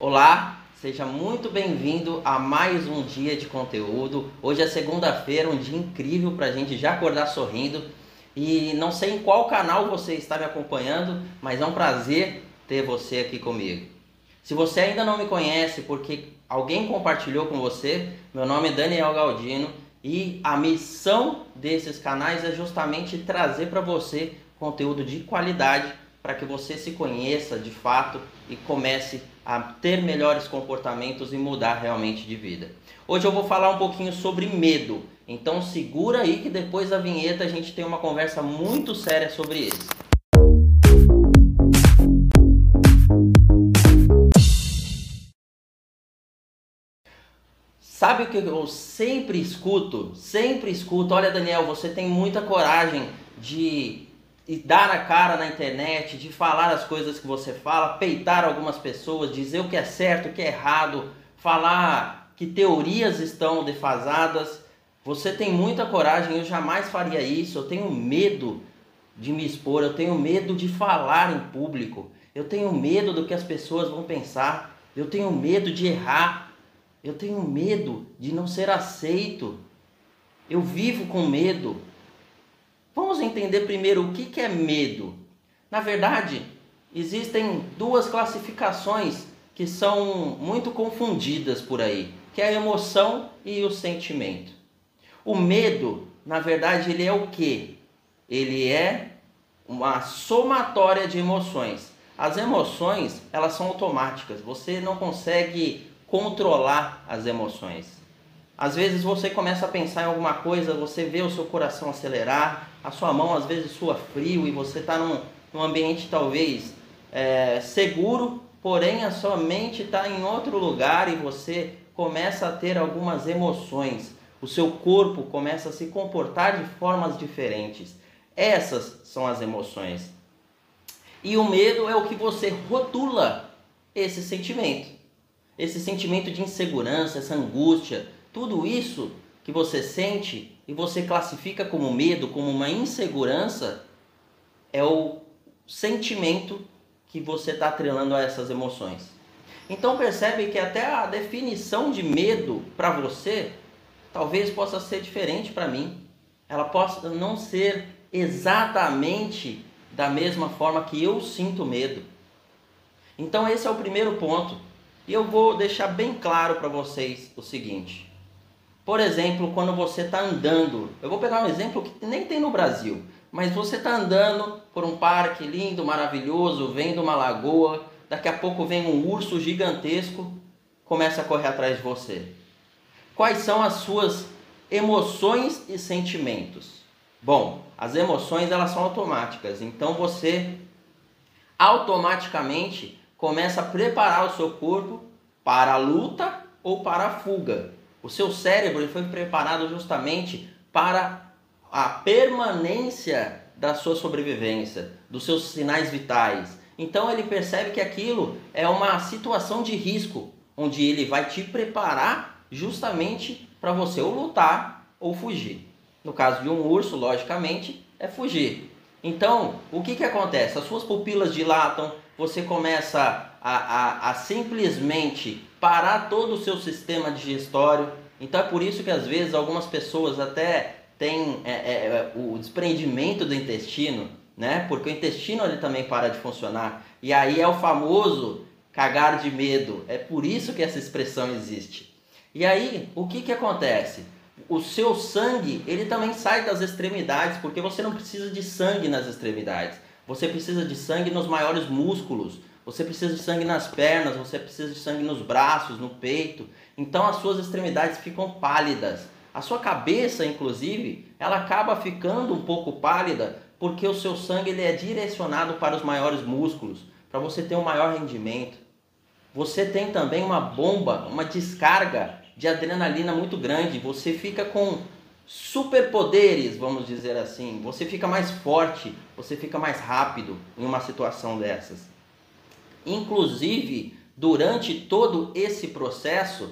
Olá, seja muito bem-vindo a mais um dia de conteúdo. Hoje é segunda-feira, um dia incrível para a gente já acordar sorrindo. E não sei em qual canal você está me acompanhando, mas é um prazer ter você aqui comigo. Se você ainda não me conhece porque alguém compartilhou com você, meu nome é Daniel Galdino e a missão desses canais é justamente trazer para você conteúdo de qualidade para que você se conheça de fato e comece a ter melhores comportamentos e mudar realmente de vida. Hoje eu vou falar um pouquinho sobre medo. Então segura aí que depois da vinheta a gente tem uma conversa muito séria sobre isso. Sabe o que eu sempre escuto? Sempre escuto. Olha, Daniel, você tem muita coragem de e dar a cara na internet, de falar as coisas que você fala, peitar algumas pessoas, dizer o que é certo, o que é errado, falar que teorias estão defasadas. Você tem muita coragem, eu jamais faria isso. Eu tenho medo de me expor, eu tenho medo de falar em público, eu tenho medo do que as pessoas vão pensar, eu tenho medo de errar, eu tenho medo de não ser aceito. Eu vivo com medo, Vamos entender primeiro o que é medo. Na verdade, existem duas classificações que são muito confundidas por aí, que é a emoção e o sentimento. O medo, na verdade, ele é o que? Ele é uma somatória de emoções. As emoções, elas são automáticas. Você não consegue controlar as emoções. Às vezes você começa a pensar em alguma coisa, você vê o seu coração acelerar, a sua mão às vezes sua frio e você está num, num ambiente talvez é, seguro, porém a sua mente está em outro lugar e você começa a ter algumas emoções. O seu corpo começa a se comportar de formas diferentes. Essas são as emoções. E o medo é o que você rotula esse sentimento. Esse sentimento de insegurança, essa angústia, tudo isso que você sente e você classifica como medo, como uma insegurança, é o sentimento que você está atrelando a essas emoções. Então percebe que até a definição de medo para você talvez possa ser diferente para mim. Ela possa não ser exatamente da mesma forma que eu sinto medo. Então esse é o primeiro ponto. E eu vou deixar bem claro para vocês o seguinte: por exemplo, quando você está andando, eu vou pegar um exemplo que nem tem no Brasil, mas você está andando por um parque lindo, maravilhoso, vendo uma lagoa, daqui a pouco vem um urso gigantesco, começa a correr atrás de você. Quais são as suas emoções e sentimentos? Bom, as emoções elas são automáticas, então você automaticamente começa a preparar o seu corpo para a luta ou para a fuga. O seu cérebro ele foi preparado justamente para a permanência da sua sobrevivência, dos seus sinais vitais. Então ele percebe que aquilo é uma situação de risco, onde ele vai te preparar justamente para você ou lutar ou fugir. No caso de um urso, logicamente, é fugir. Então, o que, que acontece? As suas pupilas dilatam, você começa a, a, a simplesmente parar todo o seu sistema digestório. Então é por isso que às vezes algumas pessoas até têm é, é, é, o desprendimento do intestino, né? Porque o intestino ele também para de funcionar. E aí é o famoso cagar de medo. É por isso que essa expressão existe. E aí, o que, que acontece? O seu sangue, ele também sai das extremidades, porque você não precisa de sangue nas extremidades. Você precisa de sangue nos maiores músculos, você precisa de sangue nas pernas, você precisa de sangue nos braços, no peito. Então as suas extremidades ficam pálidas. A sua cabeça, inclusive, ela acaba ficando um pouco pálida porque o seu sangue ele é direcionado para os maiores músculos, para você ter um maior rendimento. Você tem também uma bomba, uma descarga de adrenalina muito grande. Você fica com superpoderes, vamos dizer assim. Você fica mais forte, você fica mais rápido em uma situação dessas. Inclusive, durante todo esse processo,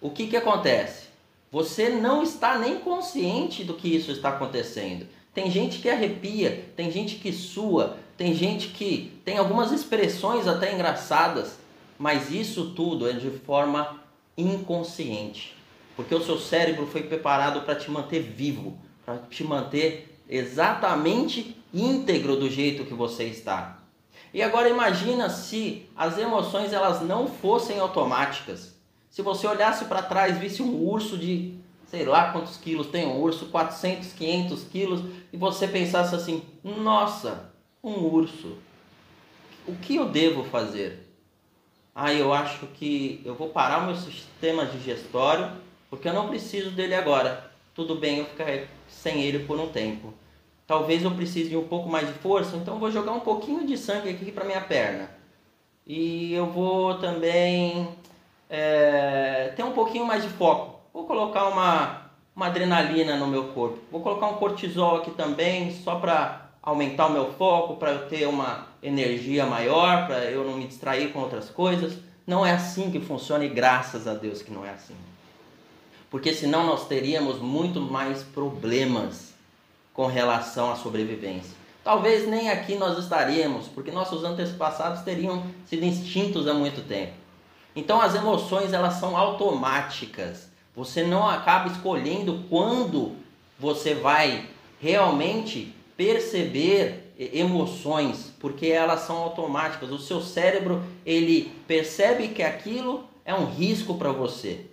o que, que acontece? Você não está nem consciente do que isso está acontecendo. Tem gente que arrepia, tem gente que sua, tem gente que tem algumas expressões até engraçadas, Mas isso tudo é de forma inconsciente, porque o seu cérebro foi preparado para te manter vivo, para te manter exatamente íntegro do jeito que você está. E agora imagina se as emoções elas não fossem automáticas. Se você olhasse para trás, visse um urso de sei lá quantos quilos tem um urso, 400, 500 quilos, e você pensasse assim: nossa, um urso, o que eu devo fazer? Ah, eu acho que eu vou parar o meu sistema digestório porque eu não preciso dele agora. Tudo bem eu ficar sem ele por um tempo. Talvez eu precise de um pouco mais de força, então vou jogar um pouquinho de sangue aqui para minha perna. E eu vou também é, ter um pouquinho mais de foco. Vou colocar uma, uma adrenalina no meu corpo. Vou colocar um cortisol aqui também, só para aumentar o meu foco, para eu ter uma energia maior, para eu não me distrair com outras coisas. Não é assim que funciona e graças a Deus que não é assim. Porque senão nós teríamos muito mais problemas com relação à sobrevivência. Talvez nem aqui nós estaríamos, porque nossos antepassados teriam sido extintos há muito tempo. Então as emoções elas são automáticas. Você não acaba escolhendo quando você vai realmente perceber emoções, porque elas são automáticas. O seu cérebro, ele percebe que aquilo é um risco para você.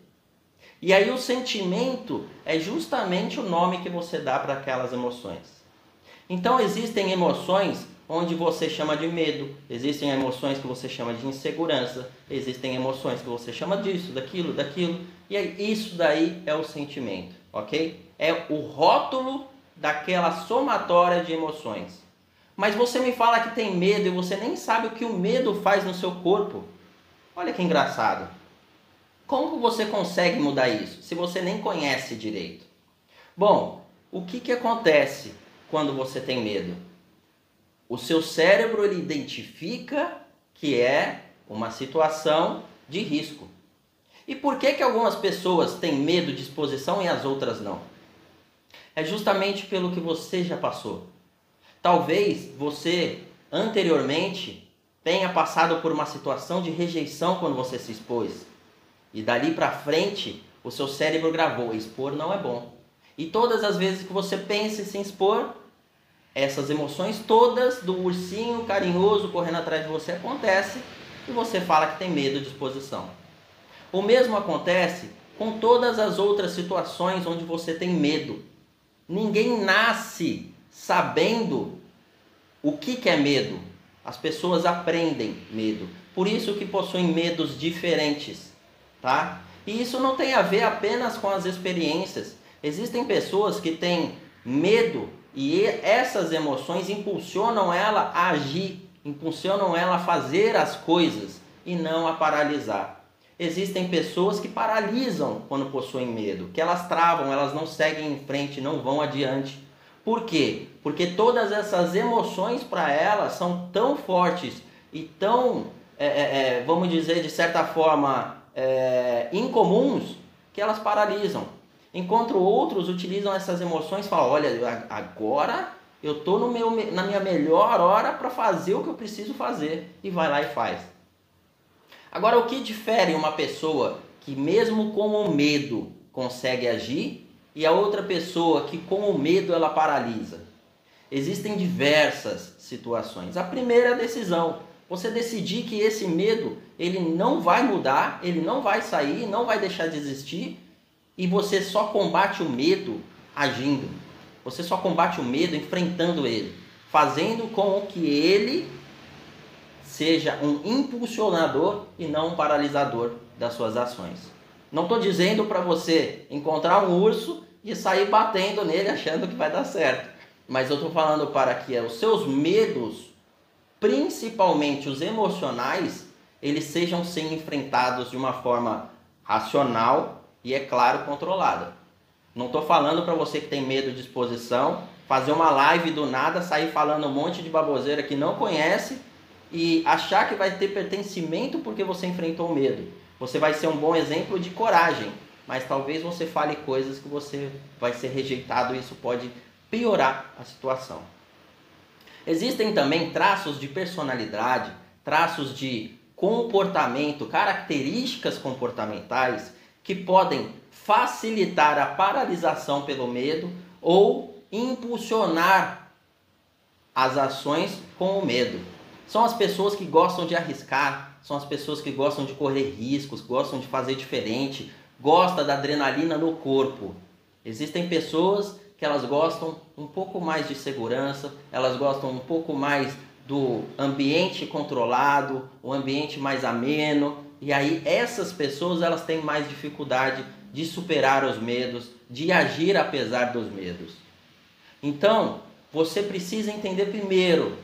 E aí o sentimento é justamente o nome que você dá para aquelas emoções. Então existem emoções onde você chama de medo, existem emoções que você chama de insegurança, existem emoções que você chama disso, daquilo, daquilo, e aí, isso daí é o sentimento, ok? É o rótulo daquela somatória de emoções. Mas você me fala que tem medo e você nem sabe o que o medo faz no seu corpo. Olha que engraçado. Como você consegue mudar isso se você nem conhece direito? Bom, o que, que acontece quando você tem medo? O seu cérebro ele identifica que é uma situação de risco. E por que, que algumas pessoas têm medo de exposição e as outras não? É justamente pelo que você já passou. Talvez você anteriormente tenha passado por uma situação de rejeição quando você se expôs. E dali para frente, o seu cérebro gravou: expor não é bom. E todas as vezes que você pensa em se expor, essas emoções todas do ursinho carinhoso correndo atrás de você acontece e você fala que tem medo de exposição. O mesmo acontece com todas as outras situações onde você tem medo. Ninguém nasce sabendo o que, é medo. As pessoas aprendem medo. Por isso que possuem medos diferentes, tá? E isso não tem a ver apenas com as experiências. Existem pessoas que têm medo e essas emoções impulsionam ela a agir, impulsionam ela a fazer as coisas e não a paralisar. Existem pessoas que paralisam quando possuem medo, que elas travam, elas não seguem em frente, não vão adiante. Por quê? Porque todas essas emoções para elas são tão fortes e tão, é, é, é, vamos dizer, de certa forma, é, incomuns, que elas paralisam. Enquanto outros utilizam essas emoções e falam: olha, agora eu estou na minha melhor hora para fazer o que eu preciso fazer. E vai lá e faz. Agora, o que difere uma pessoa que, mesmo com o medo, consegue agir e a outra pessoa que, com o medo, ela paralisa? Existem diversas situações. A primeira é a decisão. Você decidir que esse medo ele não vai mudar, ele não vai sair, não vai deixar de existir, e você só combate o medo agindo. Você só combate o medo enfrentando ele, fazendo com que ele seja um impulsionador e não um paralisador das suas ações. Não estou dizendo para você encontrar um urso e sair batendo nele achando que vai dar certo. Mas eu estou falando para que os seus medos, principalmente os emocionais, eles sejam sim enfrentados de uma forma racional e, é claro, controlada. Não estou falando para você que tem medo de exposição, fazer uma live do nada, sair falando um monte de baboseira que não conhece e achar que vai ter pertencimento porque você enfrentou o medo. Você vai ser um bom exemplo de coragem, mas talvez você fale coisas que você vai ser rejeitado e isso pode piorar a situação. Existem também traços de personalidade, traços de comportamento, características comportamentais que podem facilitar a paralisação pelo medo ou impulsionar as ações com o medo. São as pessoas que gostam de arriscar, são as pessoas que gostam de correr riscos, gostam de fazer diferente, gosta da adrenalina no corpo. Existem pessoas que elas gostam um pouco mais de segurança, elas gostam um pouco mais do ambiente controlado, o ambiente mais ameno, e aí essas pessoas elas têm mais dificuldade de superar os medos, de agir apesar dos medos. Então, você precisa entender primeiro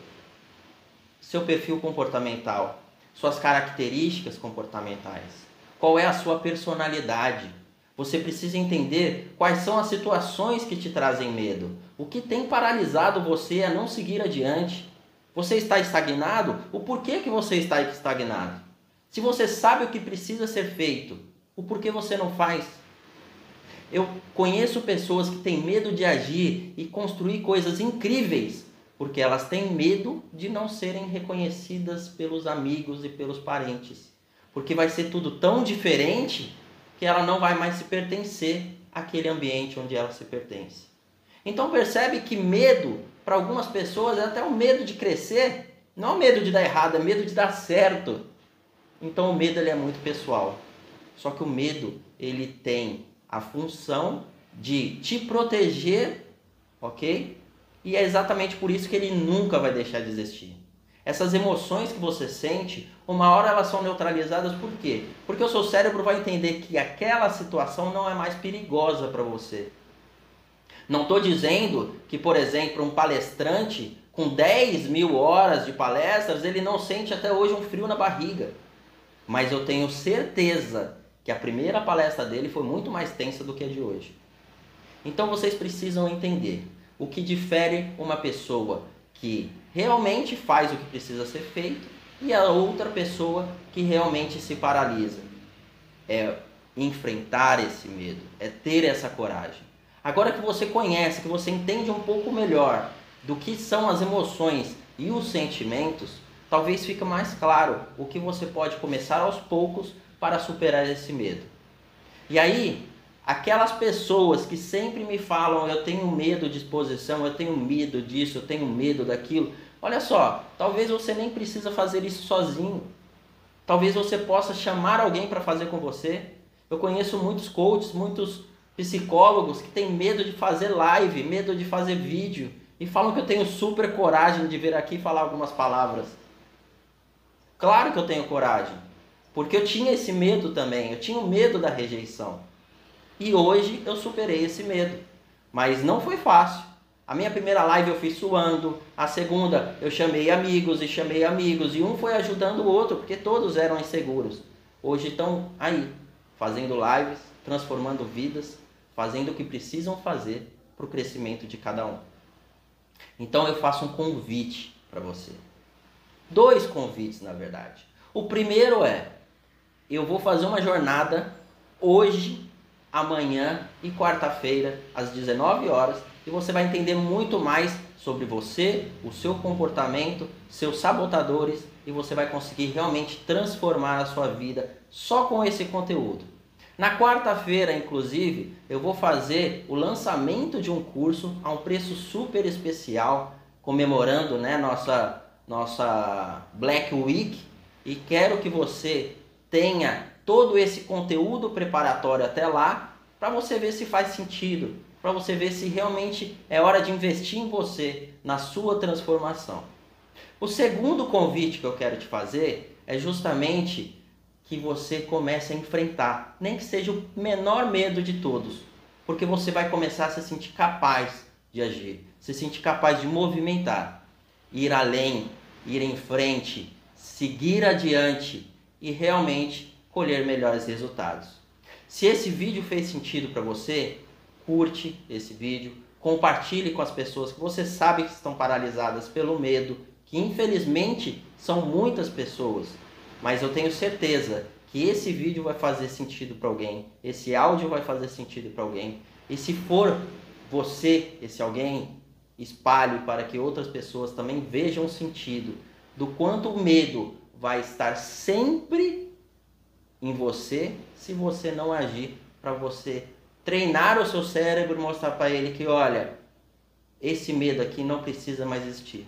seu perfil comportamental, suas características comportamentais, qual é a sua personalidade. Você precisa entender quais são as situações que te trazem medo, o que tem paralisado você a não seguir adiante. Você está estagnado? O porquê que você está estagnado? Se você sabe o que precisa ser feito, o porquê você não faz? Eu conheço pessoas que têm medo de agir e construir coisas incríveis porque elas têm medo de não serem reconhecidas pelos amigos e pelos parentes. Porque vai ser tudo tão diferente que ela não vai mais se pertencer àquele ambiente onde ela se pertence. Então percebe que medo, para algumas pessoas, é até o medo de crescer, não o medo de dar errado, é medo de dar certo. Então o medo ele é muito pessoal. Só que o medo ele tem a função de te proteger, ok? E é exatamente por isso que ele nunca vai deixar de existir. Essas emoções que você sente, uma hora elas são neutralizadas por quê? Porque o seu cérebro vai entender que aquela situação não é mais perigosa para você. Não estou dizendo que, por exemplo, um palestrante com 10 mil horas de palestras, ele não sente até hoje um frio na barriga. Mas eu tenho certeza que a primeira palestra dele foi muito mais tensa do que a de hoje. Então vocês precisam entender o que difere uma pessoa que realmente faz o que precisa ser feito e a outra pessoa que realmente se paralisa. É enfrentar esse medo, é ter essa coragem. Agora que você conhece, que você entende um pouco melhor do que são as emoções e os sentimentos, talvez fique mais claro o que você pode começar aos poucos para superar esse medo. E aí, Aquelas pessoas que sempre me falam, eu tenho medo de exposição, eu tenho medo disso, eu tenho medo daquilo. Olha só, talvez você nem precisa fazer isso sozinho. Talvez você possa chamar alguém para fazer com você. Eu conheço muitos coaches, muitos psicólogos que têm medo de fazer live, medo de fazer vídeo e falam que eu tenho super coragem de vir aqui falar algumas palavras. Claro que eu tenho coragem, porque eu tinha esse medo também, eu tinha o medo da rejeição. E hoje eu superei esse medo. Mas não foi fácil. A minha primeira live eu fiz suando, a segunda eu chamei amigos e chamei amigos, e um foi ajudando o outro, porque todos eram inseguros. Hoje estão aí, fazendo lives, transformando vidas, fazendo o que precisam fazer para o crescimento de cada um. Então eu faço um convite para você. Dois convites, na verdade. O primeiro é: eu vou fazer uma jornada hoje amanhã e quarta-feira, às 19 horas, e você vai entender muito mais sobre você, o seu comportamento, seus sabotadores, e você vai conseguir realmente transformar a sua vida só com esse conteúdo. Na quarta-feira, inclusive, eu vou fazer o lançamento de um curso a um preço super especial, comemorando né, nossa, nossa Black Week, e quero que você tenha todo esse conteúdo preparatório até lá, para você ver se faz sentido, para você ver se realmente é hora de investir em você, na sua transformação. O segundo convite que eu quero te fazer é justamente que você comece a enfrentar, nem que seja o menor medo de todos, porque você vai começar a se sentir capaz de agir, se sentir capaz de movimentar, ir além, ir em frente, seguir adiante e realmente colher melhores resultados. Se esse vídeo fez sentido para você, curte esse vídeo, compartilhe com as pessoas que você sabe que estão paralisadas pelo medo, que infelizmente são muitas pessoas, mas eu tenho certeza que esse vídeo vai fazer sentido para alguém, esse áudio vai fazer sentido para alguém. E se for você, esse alguém, espalhe para que outras pessoas também vejam o sentido do quanto o medo vai estar sempre em você se você não agir para você treinar o seu cérebro mostrar para ele que, olha, esse medo aqui não precisa mais existir.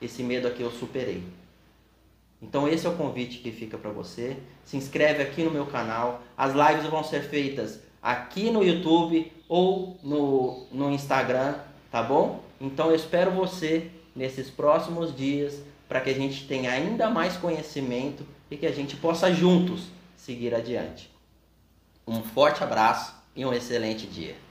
Esse medo aqui eu superei. Então esse é o convite que fica para você. Se inscreve aqui no meu canal. As lives vão ser feitas aqui no YouTube ou no, no Instagram, tá bom? Então eu espero você nesses próximos dias para que a gente tenha ainda mais conhecimento e que a gente possa juntos seguir adiante. Um forte abraço e um excelente dia.